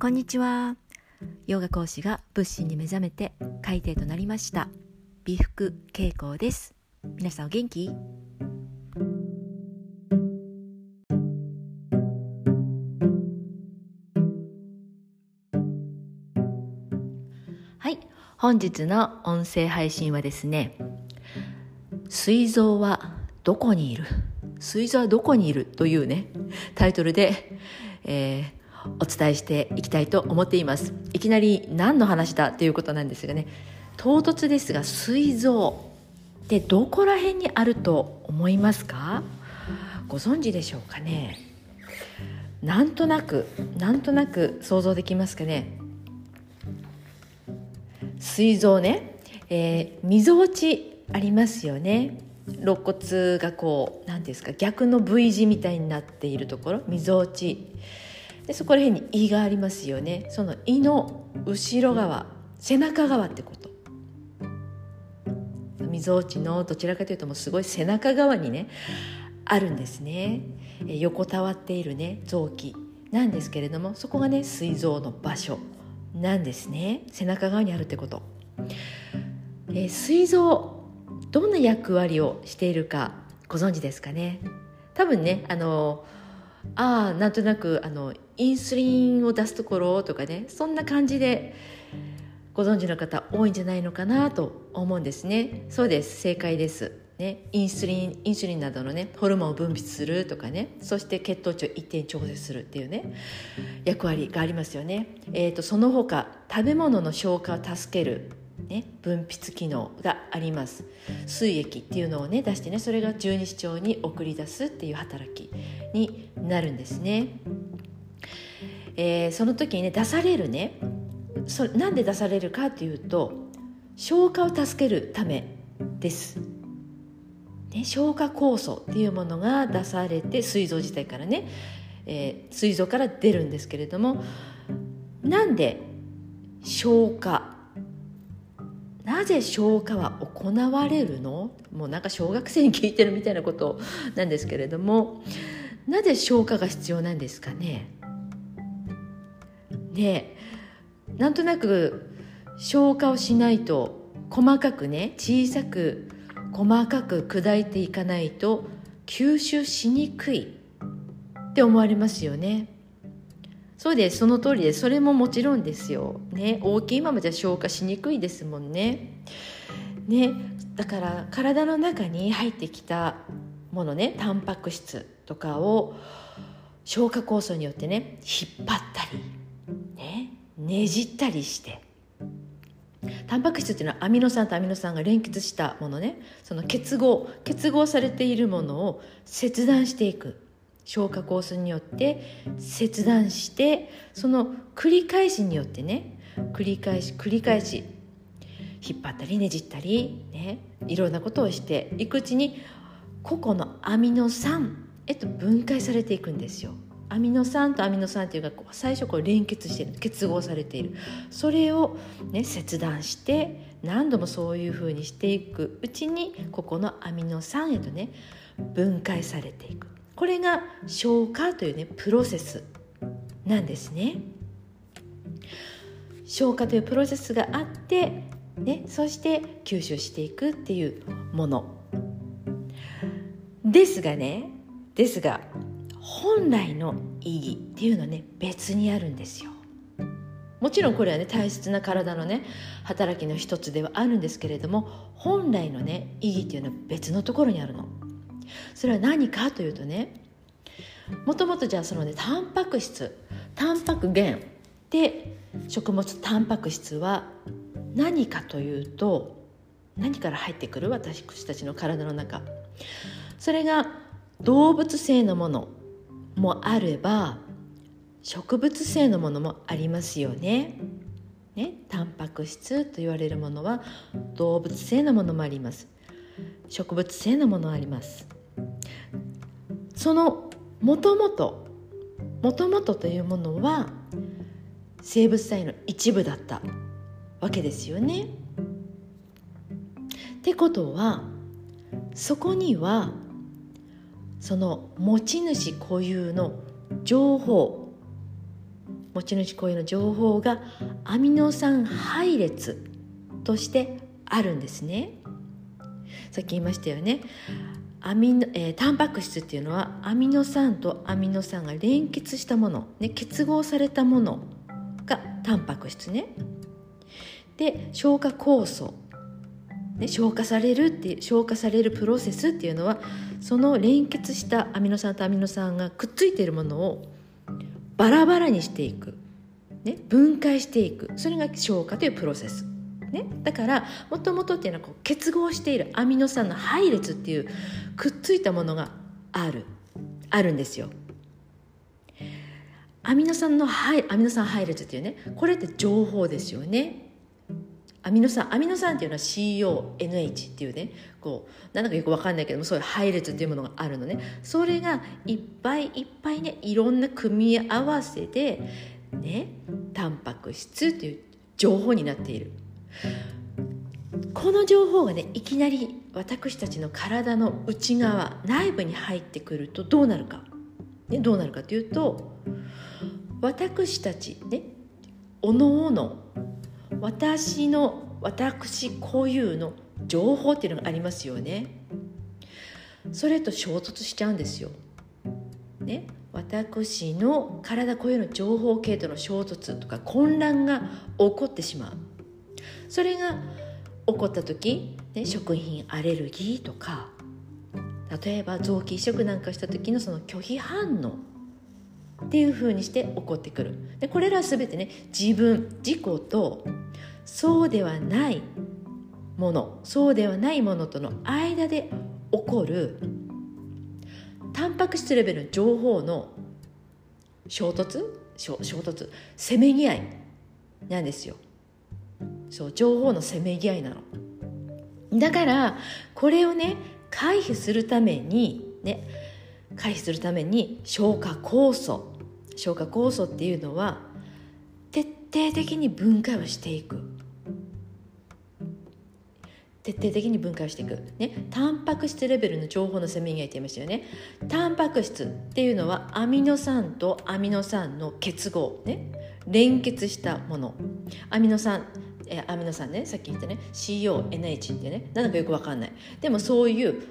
こんにちは。ヨガ講師が仏心に目覚めて海底となりました。美福恵子です。皆さんお元気？はい。本日の音声配信はですね膵臓はどこにいる？膵臓はどこにいる？というねタイトルで、えー、お伝えしていきたいと思っています。いきなり何の話だということなんですがね。唐突ですが膵臓ってどこら辺にあると思いますか？ご存知でしょうかね？なんとなくなんとなく想像できますかね？膵臓ね、えー、みぞおちありますよね。肋骨がこう何ですか逆の V 字みたいになっているところ。みぞおち。でそこら辺に胃がありますよね。その胃の後ろ側背中側ってこと。みぞおちのどちらかというともうすごい背中側にねあるんですね。横たわっているね臓器。なんですけれどもそこがね膵臓の場所。なんですね。背中側にあるってこと、えー、膵臓どんな役割をしているかご存知ですかね。多分ねあのああなんとなくあのインスリンを出すところとかねそんな感じでご存知の方多いんじゃないのかなと思うんですね。そうです。正解です。ね、インスリンインスリンなどのねホルモンを分泌するとかね。そして血糖値を一定調整するっていうね役割がありますよね、えーとその他食べ物の消化を助けるね、分泌機能があります。水液っていうのをね出してねそれが十二指腸に送り出すっていう働きになるんですね、えー、その時にね出されるね。そなんで出されるかというと消化を助けるためです、ね、消化酵素っていうものが出されて膵臓自体からね、えー、膵臓から出るんですけれどもなんで消化なぜ消化は行われるの？もうなんか小学生に聞いてるみたいなことなんですけれどもなぜ消化が必要なんですかね？でなんとなく消化をしないと細かくね小さく細かく砕いていかないと吸収しにくいって思われますよね。そうです。その通りでそれももちろんですよ、ね、大きいままじゃ消化しにくいですもんね。ね。だから体の中に入ってきたものねタンパク質とかを消化酵素によってね引っ張ったり、ね、ねじったりして。タンパク質っていうのはアミノ酸とアミノ酸が連結したものね。その結合結合されているものを切断していく。消化酵素によって切断してその繰り返しによってね繰り返し繰り返し引っ張ったりねじったり、ね、いろんなことをしていくうちに個々のアミノ酸へと分解されていくんですよ。アミノ酸とアミノ酸っていうか最初こう連結してる結合されている。それを、ね、切断して何度もそういうふうにしていくうちにここのアミノ酸へとね分解されていく。これが消化というねプロセスなんですね。消化というプロセスがあって、ね、そして吸収していくっていうもの。ですがねですが本来の意義っていうのはね別にあるんですよ。もちろんこれはね大切な体のね働きの一つではあるんですけれども本来のね意義っていうのは別のところにあるの。それは何かというとねもともとじゃあそのねタンパク質タンパク源で食物タンパク質は何かというと何から入ってくる私たちの体の中。それが動物性のもの。もあれば植物性のものもありますよね。ね、タンパク質と言われるものは動物性のものもあります植物性のものもありますそのもともともともとというものは生物体の一部だったわけですよね。ってことはそこにはその持ち主固有の情報持ち主固有の情報がアミノ酸配列としてあるんですね。さっき言いましたよね。アミノ、えー、タンパク質っていうのはアミノ酸とアミノ酸が連結したもの、ね、結合されたものがタンパク質ね。で消化酵素、ね、消化されるって消化されるプロセスっていうのはその連結したアミノ酸とアミノ酸がくっついているものをバラバラにしていく、ね、分解していくそれが消化というプロセスね、だからもともとっていうのはこう結合しているアミノ酸の配列っていうくっついたものがあるあるんですよ。アミノ酸の配アミノ酸配列っていうねこれって情報ですよね。アミノ酸アミノ酸っていうのは CONH っていうねこうなんだかよく分かんないけどもそういう配列っていうものがあるのね。それがいっぱいいっぱいねいろんな組み合わせでねタンパク質っていう情報になっている。この情報がねいきなり私たちの体の内側内部に入ってくるとどうなるか、ね、どうなるかというと私たちねおのおの私の私固有の情報っていうのがありますよね。それと衝突しちゃうんですよ、ね、私の体固有の情報系との衝突とか混乱が起こってしまう。それが起こった時、ね、食品アレルギーとか例えば臓器移植なんかした時のその拒否反応。っていうふうにして起こってくる。でこれら全てね自分自己とそうではないものそうではないものとの間で起こるタンパク質レベルの情報の衝突？衝突？せめぎ合いなんですよ。そう情報のせめぎ合いなの。だからこれをね回避するためにね回避するために消化酵素消化酵素っていうのは徹底的に分解をしていく。徹底的に分解していく、ね、タンパク質レベルの情報のせめぎ合いって言いましたよね。タンパク質っていうのはアミノ酸とアミノ酸の結合、ね、連結したもの。アミノ酸えアミノ酸ね。さっき言ったね。CONH ってね。何だかよく分かんない。でもそういう、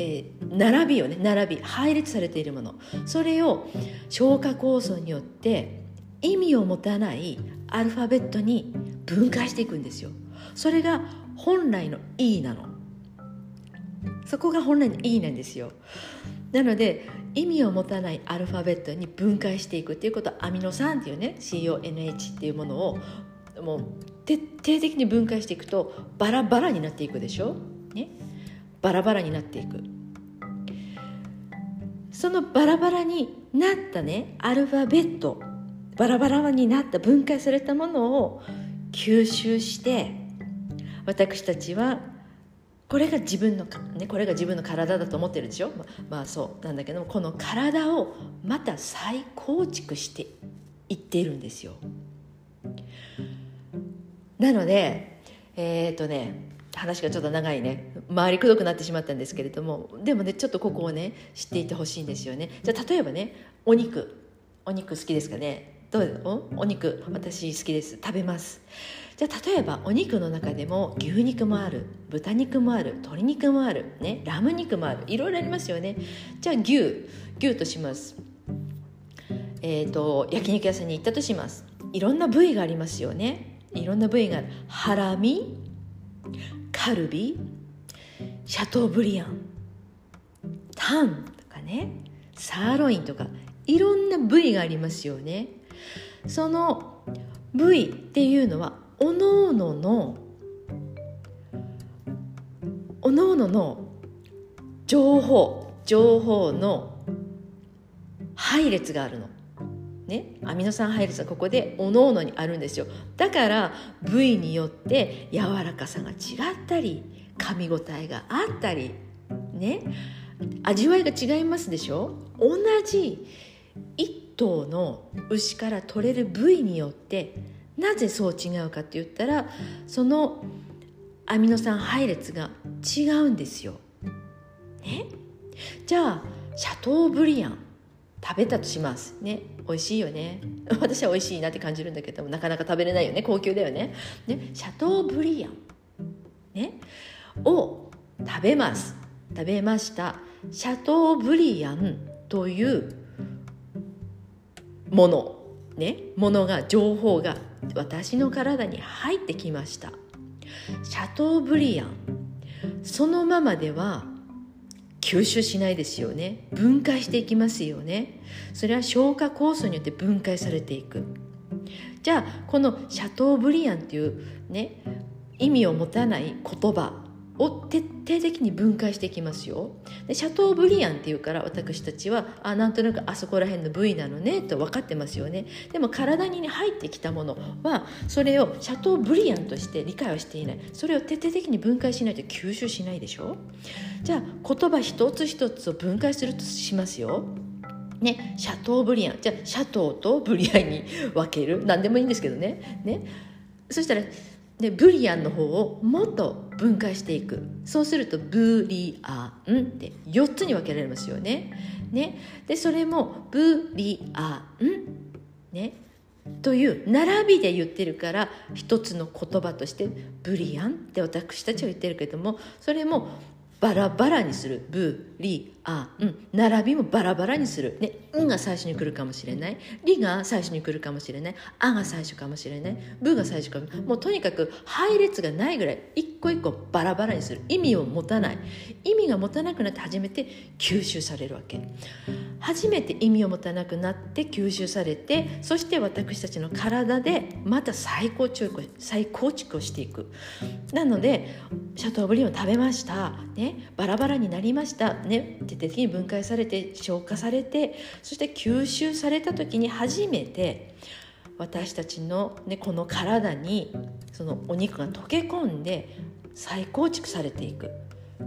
えー、並びをね。並び。配列されているもの。それを消化酵素によって意味を持たないアルファベットに分解していくんですよ。それが本来の E なの。そこが本来の E なんですよ。なので意味を持たないアルファベットに分解していくっていうことはアミノ酸っていうね CONH っていうものをもう徹底的に分解していくとバラバラになっていくでしょ、ね、バラバラになっていく。そのバラバラになったねアルファベットバラバラになった分解されたものを吸収して私たちはこれが自分の、ね、これが自分の体だと思ってるでしょ、ままあそうなんだけどもこの体をまた再構築していっているんですよ。なのでえっ、ー、とね話がちょっと長いね。回りくどくなってしまったんですけれどもでもねちょっとここをね知っていてほしいんですよね。じゃあ例えばねお肉。お肉好きですかね？どう？お？肉。私好きです。食べます。じゃあ例えばお肉の中でも牛肉もある。豚肉もある。鶏肉もある、ね、ラム肉もある。いろいろありますよね。じゃあ牛。牛とします。えっ、ー、と焼肉屋さんに行ったとします。いろんな部位がありますよね。いろんな部位がある。ハラミ。カルビシャトーブリアン。タンとかね。サーロインとかいろんな部位がありますよね。その部位っていうのはおのおののおのおのの情報情報の配列があるの。ね、アミノ酸配列はここでおのおのにあるんですよ。だから部位によって柔らかさが違ったり噛み応えがあったりね。味わいが違いますでしょ？同じ一頭の牛から取れる部位によってなぜそう違うかって言ったらそのアミノ酸配列が違うんですよ。ね、じゃあシャトーブリアン食べたとします。ね。美味しいよね。私は美味しいなって感じるんだけどなかなか食べれないよね。高級だよね。ね。シャトーブリアン、ね、を食べます。食べました。シャトーブリアンというもの。ね。ものが情報が私の体に入ってきました。シャトーブリアン。そのままでは吸収しないですよね。分解していきますよね。それは消化酵素によって分解されていく。じゃあこのシャトーブリアンっていうね意味を持たない言葉。を徹底的に分解していきますよ。でシャトーブリアンっていうから私たちはあなんとなくあそこら辺の部位なのねと分かってますよね。でも体に入ってきたものはそれをシャトーブリアンとして理解はしていない。それを徹底的に分解しないと吸収しないでしょ。じゃあ言葉一つ一つを分解するとしますよ。ね、シャトーブリアン。じゃあシャトーとブリアンに分ける。何でもいいんですけどね。ね。そしたらでブリアンの方をもっと分解していく。そうするとブリアンって4つに分けられますよね。ね。でそれもブリアン、ね、という並びで言ってるから一つの言葉としてブリアンって私たちは言ってるけどもそれもバラバラにする。ブリアン並びもバラバラにする、ね、んが最初に来るかもしれない。リが最初に来るかもしれない。あが最初かもしれない。ブが最初かも。もうとにかく配列がないぐらい一個一個バラバラにする。意味を持たない。意味が持たなくなって初めて吸収されるわけ。初めて意味を持たなくなって吸収されてそして私たちの体でまた再構築再構築をしていく。なのでシャトーブリーンを食べました、ね、バラバラになりました、ね、徹底的に分解されて消化されてそして吸収された時に初めて私たちの、ね、この体にそのお肉が溶け込んで再構築されていく、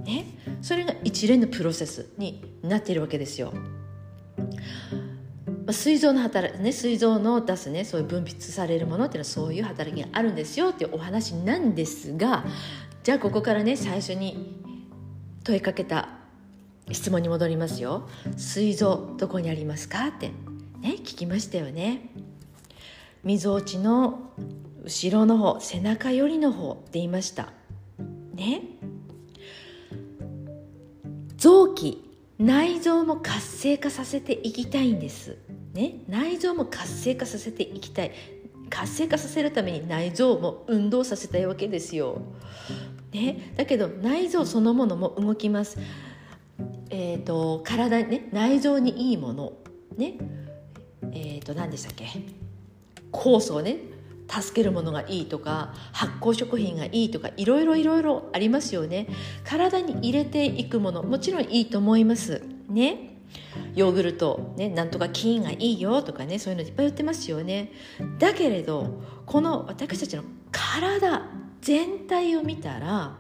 ね、それが一連のプロセスになっているわけですよ。まあ、膵臓の働きね膵臓の出すねそういう分泌されるものっていうのはそういう働きがあるんですよっていうお話なんですがじゃあここからね最初に問いかけた質問に戻りますよ。膵臓どこにありますか？って。ね聞きましたよね。みぞおちの後ろの方背中寄りの方って言いました。ね。臓器内臓も活性化させていきたいんです。ね。内臓も活性化させていきたい。活性化させるために内臓も運動させたいわけですよ、ね、だけど内臓そのものも動きます。えーと、体ね内臓にいいものねえっ、ー、と何でしたっけ？酵素をね助けるものがいいとか発酵食品がいいとかいろいろいろいろありますよね。体に入れていくものもちろんいいと思います。ね。ヨーグルト、ね、なんとか菌がいいよとかねそういうのいっぱい売ってますよね。だけれどこの私たちの体全体を見たら、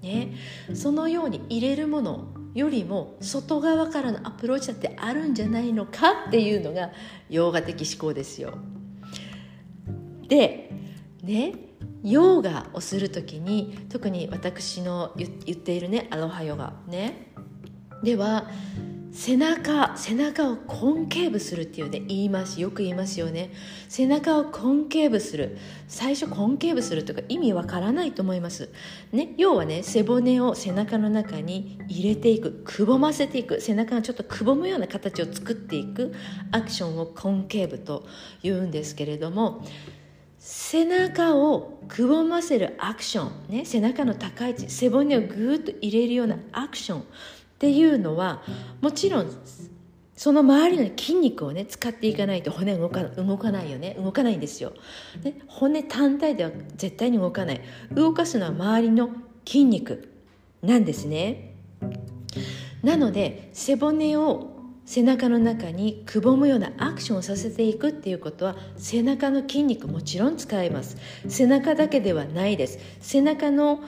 ね、そのように入れるものよりも外側からのアプローチだってあるんじゃないのかっていうのがヨガ的思考ですよ。でねヨガをする時に特に私の言っているねアロハヨガねでは背中背中を concave するっていうね言いますよく言いますよね。背中を concave する。最初 concave するとか意味わからないと思います。ね要はね背骨を背中の中に入れていく。くぼませていく。背中がちょっとくぼむような形を作っていく。アクションをコンケーブと言うんですけれども背中をくぼませるアクション、ね、背中の高い位置背骨をぐーっと入れるようなアクション。っていうのはもちろんその周りの筋肉をね使っていかないと骨動か動かないよね。動かないんですよ、ね、骨単体では絶対に動かない。動かすのは周りの筋肉なんですね。なので背骨を背中の中にくぼむようなアクションをさせていくっていうことは背中の筋肉もちろん使います。背中だけではないです。背中の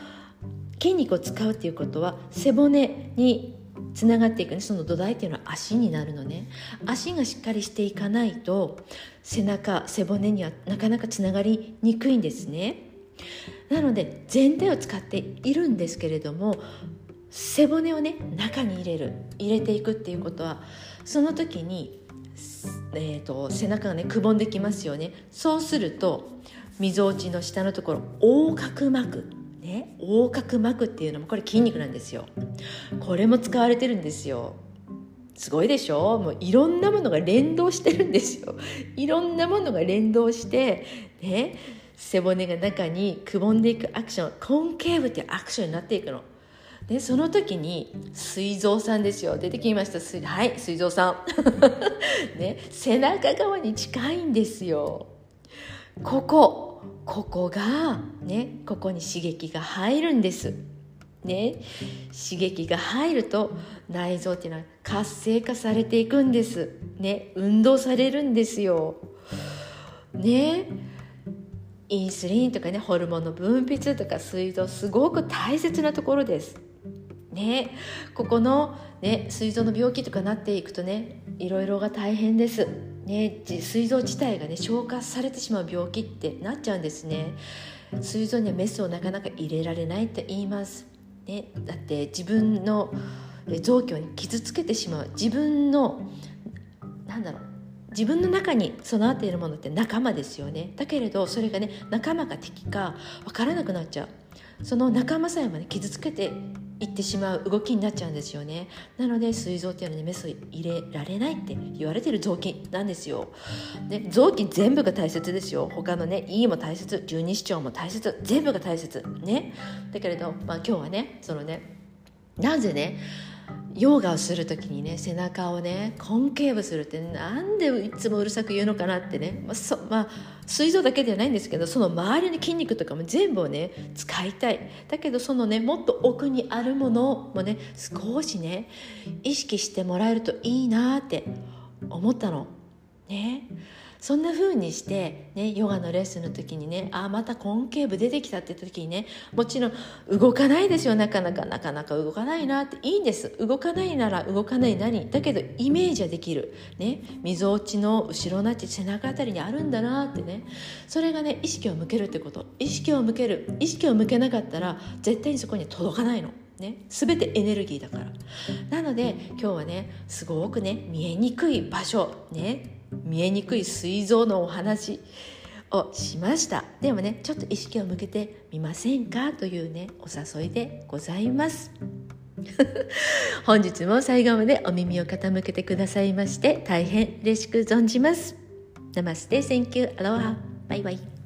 筋肉を使うっていうことは背骨につながっていくね。その土台っていうのは足になるのね。足がしっかりしていかないと背中背骨にはなかなかつながりにくいんですね。なので全体を使っているんですけれども背骨をね中に入れる入れていくっていうことはその時にえーと、背中がねくぼんできますよね。そうするとみぞおちの下のところ横隔膜ね横隔膜っていうのもこれ筋肉なんですよ。これも使われてるんですよ。すごいでしょ？もういろんなものが連動してるんですよ。いろんなものが連動してね背骨が中にくぼんでいくアクションコンケーブっていうアクションになっていくの。でその時に膵臓さんですよ。出てきました。はい膵臓さん。ね背中側に近いんですよ。ここここがねここに刺激が入るんです。ね刺激が入ると内臓っていうのは活性化されていくんです。ね運動されるんですよ。ねインスリンとかねホルモンの分泌とか膵臓すごく大切なところです。ねここのね膵臓の病気とかなっていくとねいろいろが大変です。ね膵臓自体がね消化されてしまう病気ってなっちゃうんですね。膵臓にはメスをなかなか入れられないって言います。ねだって自分の臓器に傷つけてしまう。自分のなんだろう。自分の中に備わっているものって仲間ですよね。だけれどそれがね仲間が敵か分からなくなっちゃう。その仲間さえもね傷つけて行ってしまう動きになっちゃうんですよね。なので膵臓っていうのは、ねメスを入れられないって言われてる臓器なんですよ。で臓器全部が大切ですよ。他のね胃も大切十二指腸も大切全部が大切。ね。だけれど、まあ、今日はねそのねなぜねヨガをする時にね背中をねコンケーブするってなんでいつもうるさく言うのかなってね、まあそまあ、膵臓だけではないんですけどその周りの筋肉とかも全部をね使いたい。だけどそのねもっと奥にあるものもね少しね意識してもらえるといいなって思ったの。ね。そんな風にして、ね、ヨガのレッスンの時にねああまた根頸部出てきたって時にねもちろん動かないですよなかなかなかなか動かないなっていいんです。動かないなら動かない何だけどイメージはできる。ねみぞおちの後ろなって背中あたりにあるんだなってね。それがね意識を向けるってこと。意識を向ける。意識を向けなかったら絶対にそこに届かないの。ね、全てエネルギーだから。なので今日はねすごくね見えにくい場所。ね見えにくい膵臓のお話をしました。でもねちょっと意識を向けてみませんかというねお誘いでございます。本日も最後までお耳を傾けてくださいまして大変嬉しく存じます。ナマステ thank you アロハバイバイ